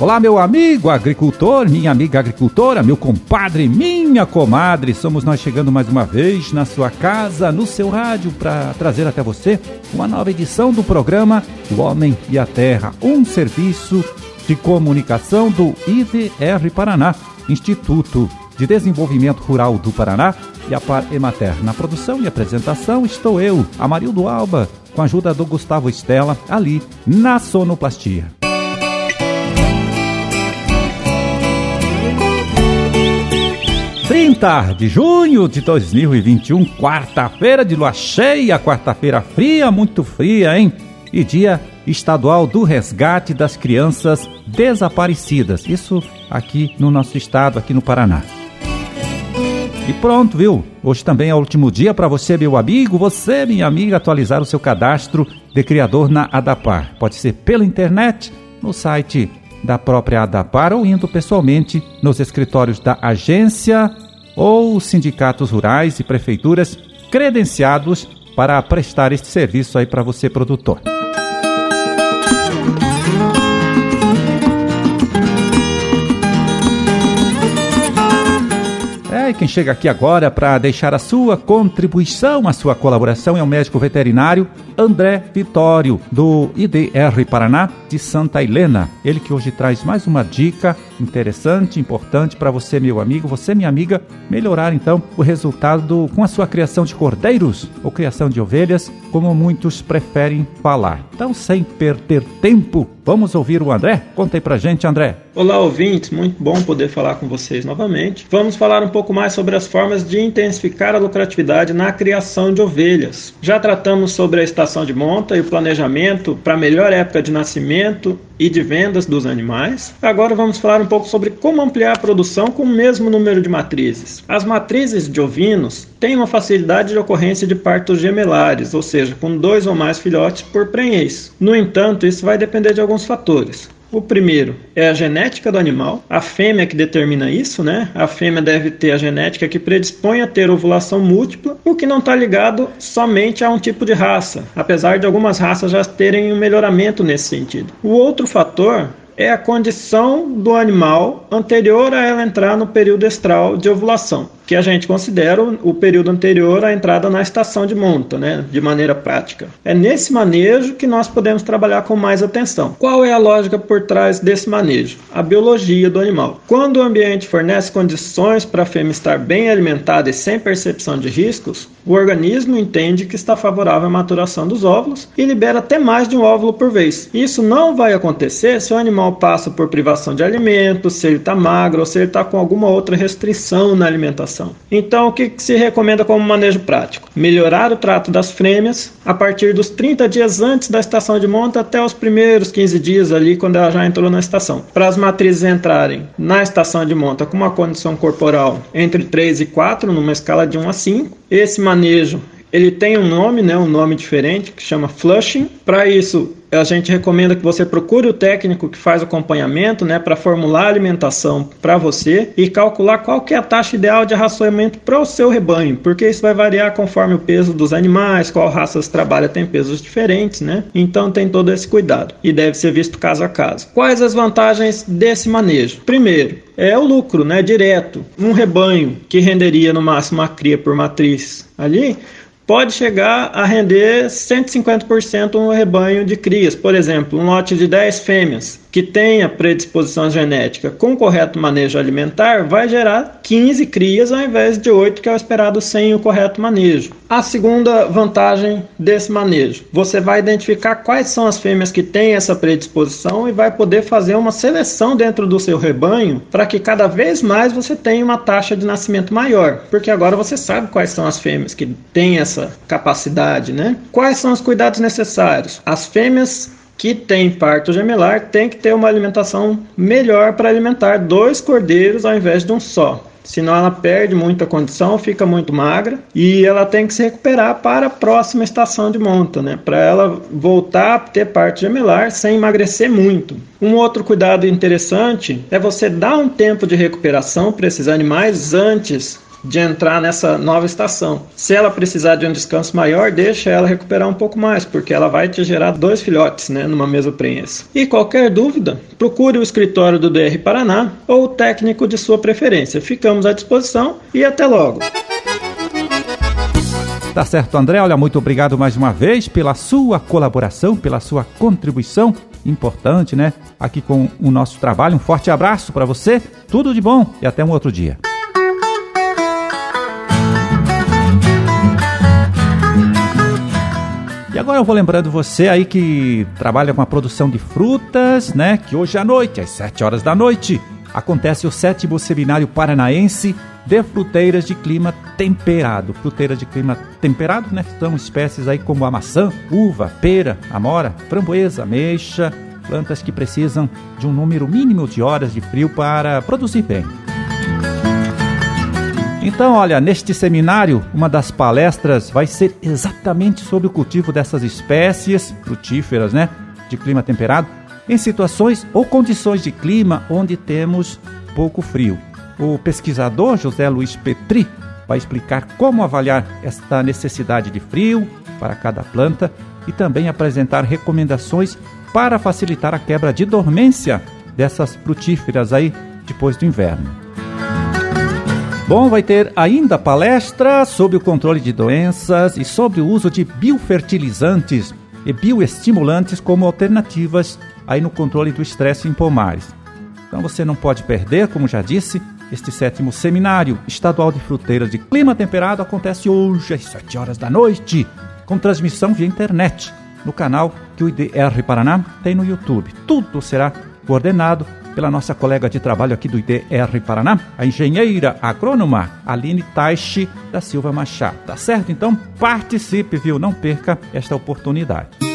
Olá, meu amigo agricultor, minha amiga agricultora, meu compadre, minha comadre. Somos nós chegando mais uma vez na sua casa, no seu rádio, para trazer até você uma nova edição do programa O Homem e a Terra, um serviço de comunicação do IDR Paraná, Instituto de Desenvolvimento Rural do Paraná e a Par Emater. Na produção e apresentação estou eu, Amarildo Alba, com a ajuda do Gustavo Estela, ali na Sonoplastia. 30 de junho de 2021, quarta-feira de lua cheia, quarta-feira fria, muito fria, hein? E dia estadual do resgate das crianças desaparecidas. Isso aqui no nosso estado, aqui no Paraná. E pronto, viu? Hoje também é o último dia para você, meu amigo, você, minha amiga, atualizar o seu cadastro de criador na Adapar. Pode ser pela internet, no site da própria ADAPAR ou indo pessoalmente nos escritórios da agência ou sindicatos rurais e prefeituras credenciados para prestar este serviço aí para você produtor. e quem chega aqui agora para deixar a sua contribuição, a sua colaboração é o médico veterinário André Vitório, do IDR Paraná de Santa Helena. Ele que hoje traz mais uma dica interessante, importante para você, meu amigo, você, minha amiga, melhorar então o resultado com a sua criação de cordeiros ou criação de ovelhas, como muitos preferem falar. Então, sem perder tempo, vamos ouvir o André? Conta aí pra gente, André. Olá, ouvintes, muito bom poder falar com vocês novamente. Vamos falar um pouco mais sobre as formas de intensificar a lucratividade na criação de ovelhas. Já tratamos sobre a estação de monta e o planejamento para a melhor época de nascimento e de vendas dos animais. Agora vamos falar um pouco sobre como ampliar a produção com o mesmo número de matrizes. As matrizes de ovinos têm uma facilidade de ocorrência de partos gemelares, ou seja, com dois ou mais filhotes por prenhez. No entanto, isso vai depender de alguns fatores. O primeiro é a genética do animal, a fêmea que determina isso, né? A fêmea deve ter a genética que predispõe a ter ovulação múltipla, o que não está ligado somente a um tipo de raça, apesar de algumas raças já terem um melhoramento nesse sentido. O outro fator é a condição do animal anterior a ela entrar no período estral de ovulação que a gente considera o período anterior à entrada na estação de monta, né, de maneira prática. É nesse manejo que nós podemos trabalhar com mais atenção. Qual é a lógica por trás desse manejo? A biologia do animal. Quando o ambiente fornece condições para a fêmea estar bem alimentada e sem percepção de riscos, o organismo entende que está favorável à maturação dos óvulos e libera até mais de um óvulo por vez. Isso não vai acontecer se o animal passa por privação de alimento, se ele está magro ou se ele está com alguma outra restrição na alimentação. Então, o que se recomenda como manejo prático? Melhorar o trato das fêmeas a partir dos 30 dias antes da estação de monta até os primeiros 15 dias ali, quando ela já entrou na estação. Para as matrizes entrarem na estação de monta com uma condição corporal entre 3 e 4, numa escala de 1 a 5, esse manejo ele tem um nome, né, um nome diferente que chama flushing. Para isso, a gente recomenda que você procure o técnico que faz acompanhamento, né, para formular a alimentação para você e calcular qual que é a taxa ideal de racionamento para o seu rebanho, porque isso vai variar conforme o peso dos animais, qual raça trabalha tem pesos diferentes, né? Então tem todo esse cuidado e deve ser visto caso a caso. Quais as vantagens desse manejo? Primeiro, é o lucro, né, direto. Um rebanho que renderia no máximo uma cria por matriz ali, pode chegar a render 150% um rebanho de crias. Por exemplo, um lote de 10 fêmeas que tenha predisposição genética com correto manejo alimentar vai gerar 15 crias ao invés de 8 que é o esperado sem o correto manejo. A segunda vantagem desse manejo, você vai identificar quais são as fêmeas que têm essa predisposição e vai poder fazer uma seleção dentro do seu rebanho para que cada vez mais você tenha uma taxa de nascimento maior, porque agora você sabe quais são as fêmeas que têm essa capacidade, né? Quais são os cuidados necessários? As fêmeas que tem parto gemelar tem que ter uma alimentação melhor para alimentar dois cordeiros ao invés de um só. Senão ela perde muita condição, fica muito magra e ela tem que se recuperar para a próxima estação de monta, né? Para ela voltar a ter parto gemelar sem emagrecer muito. Um outro cuidado interessante é você dar um tempo de recuperação para esses animais antes de entrar nessa nova estação. Se ela precisar de um descanso maior, deixa ela recuperar um pouco mais, porque ela vai te gerar dois filhotes né, numa mesoprenha. E qualquer dúvida, procure o escritório do DR Paraná ou o técnico de sua preferência. Ficamos à disposição e até logo! Tá certo, André. Olha, muito obrigado mais uma vez pela sua colaboração, pela sua contribuição importante, né? Aqui com o nosso trabalho. Um forte abraço para você, tudo de bom e até um outro dia. Agora eu vou lembrando você aí que trabalha com a produção de frutas, né? Que hoje à noite, às 7 horas da noite, acontece o sétimo seminário paranaense de fruteiras de clima temperado. Fruteiras de clima temperado, né? São espécies aí como a maçã, uva, pera, amora, framboesa, ameixa, plantas que precisam de um número mínimo de horas de frio para produzir bem. Então, olha, neste seminário, uma das palestras vai ser exatamente sobre o cultivo dessas espécies frutíferas, né, de clima temperado, em situações ou condições de clima onde temos pouco frio. O pesquisador José Luiz Petri vai explicar como avaliar esta necessidade de frio para cada planta e também apresentar recomendações para facilitar a quebra de dormência dessas frutíferas aí depois do inverno. Bom, vai ter ainda palestra sobre o controle de doenças e sobre o uso de biofertilizantes e bioestimulantes como alternativas aí no controle do estresse em pomares. Então você não pode perder, como já disse, este sétimo seminário estadual de fruteiras de clima temperado acontece hoje às 7 horas da noite, com transmissão via internet no canal que o IDR Paraná tem no YouTube. Tudo será coordenado pela nossa colega de trabalho aqui do IDR Paraná, a engenheira agrônoma Aline Taishi da Silva Machado. Tá certo? Então participe, viu? Não perca esta oportunidade.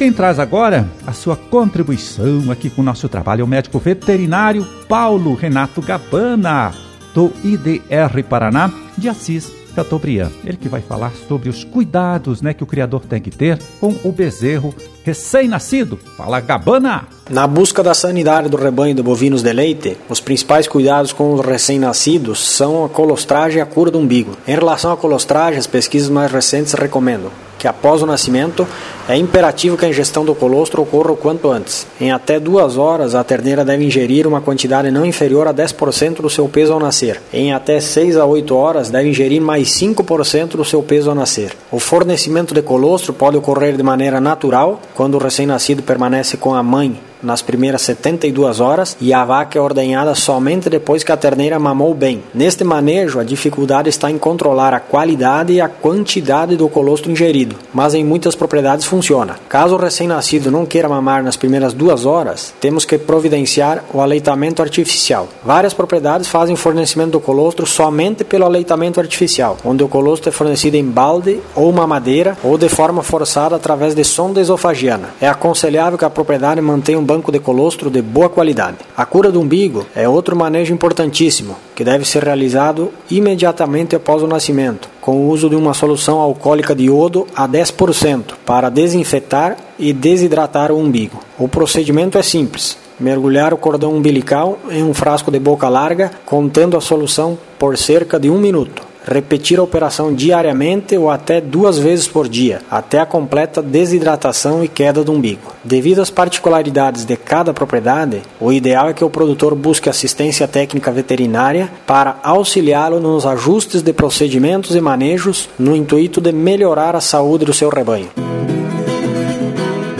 quem traz agora a sua contribuição aqui com o nosso trabalho é o médico veterinário Paulo Renato Gabana, do IDR Paraná, de Assis Chateaubriand. Ele que vai falar sobre os cuidados né, que o criador tem que ter com o bezerro recém-nascido. Fala, Gabana! Na busca da sanidade do rebanho de bovinos de leite, os principais cuidados com os recém-nascidos são a colostragem e a cura do umbigo. Em relação à colostragem, as pesquisas mais recentes recomendam que após o nascimento é imperativo que a ingestão do colostro ocorra o quanto antes. Em até duas horas, a terneira deve ingerir uma quantidade não inferior a 10% do seu peso ao nascer. Em até 6 a 8 horas, deve ingerir mais 5% do seu peso ao nascer. O fornecimento de colostro pode ocorrer de maneira natural, quando o recém-nascido permanece com a mãe nas primeiras 72 horas e a vaca é ordenhada somente depois que a terneira mamou bem. Neste manejo, a dificuldade está em controlar a qualidade e a quantidade do colostro ingerido, mas em muitas propriedades funciona. Caso o recém-nascido não queira mamar nas primeiras duas horas, temos que providenciar o aleitamento artificial. Várias propriedades fazem fornecimento do colostro somente pelo aleitamento artificial, onde o colostro é fornecido em balde ou mamadeira ou de forma forçada através de sonda esofagiana. É aconselhável que a propriedade mantenha um banco de colostro de boa qualidade. A cura do umbigo é outro manejo importantíssimo, que deve ser realizado imediatamente após o nascimento, com o uso de uma solução alcoólica de iodo a 10% para desinfetar e desidratar o umbigo. O procedimento é simples. Mergulhar o cordão umbilical em um frasco de boca larga, contendo a solução por cerca de um minuto repetir a operação diariamente ou até duas vezes por dia, até a completa desidratação e queda do umbigo. Devido às particularidades de cada propriedade, o ideal é que o produtor busque assistência técnica veterinária para auxiliá-lo nos ajustes de procedimentos e manejos no intuito de melhorar a saúde do seu rebanho.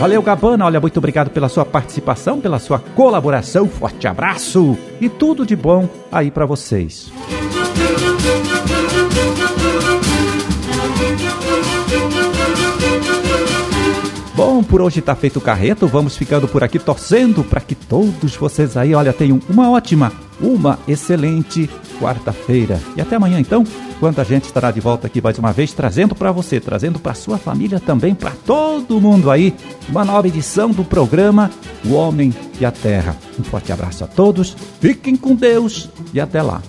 Valeu, Gabana. Olha, muito obrigado pela sua participação, pela sua colaboração. Forte abraço e tudo de bom aí para vocês. Bom, por hoje tá feito o carreto, vamos ficando por aqui torcendo para que todos vocês aí, olha, tenham uma ótima, uma excelente quarta-feira. E até amanhã então, quando a gente estará de volta aqui mais uma vez trazendo para você, trazendo para sua família também, para todo mundo aí, uma nova edição do programa O Homem e a Terra. Um forte abraço a todos, fiquem com Deus e até lá.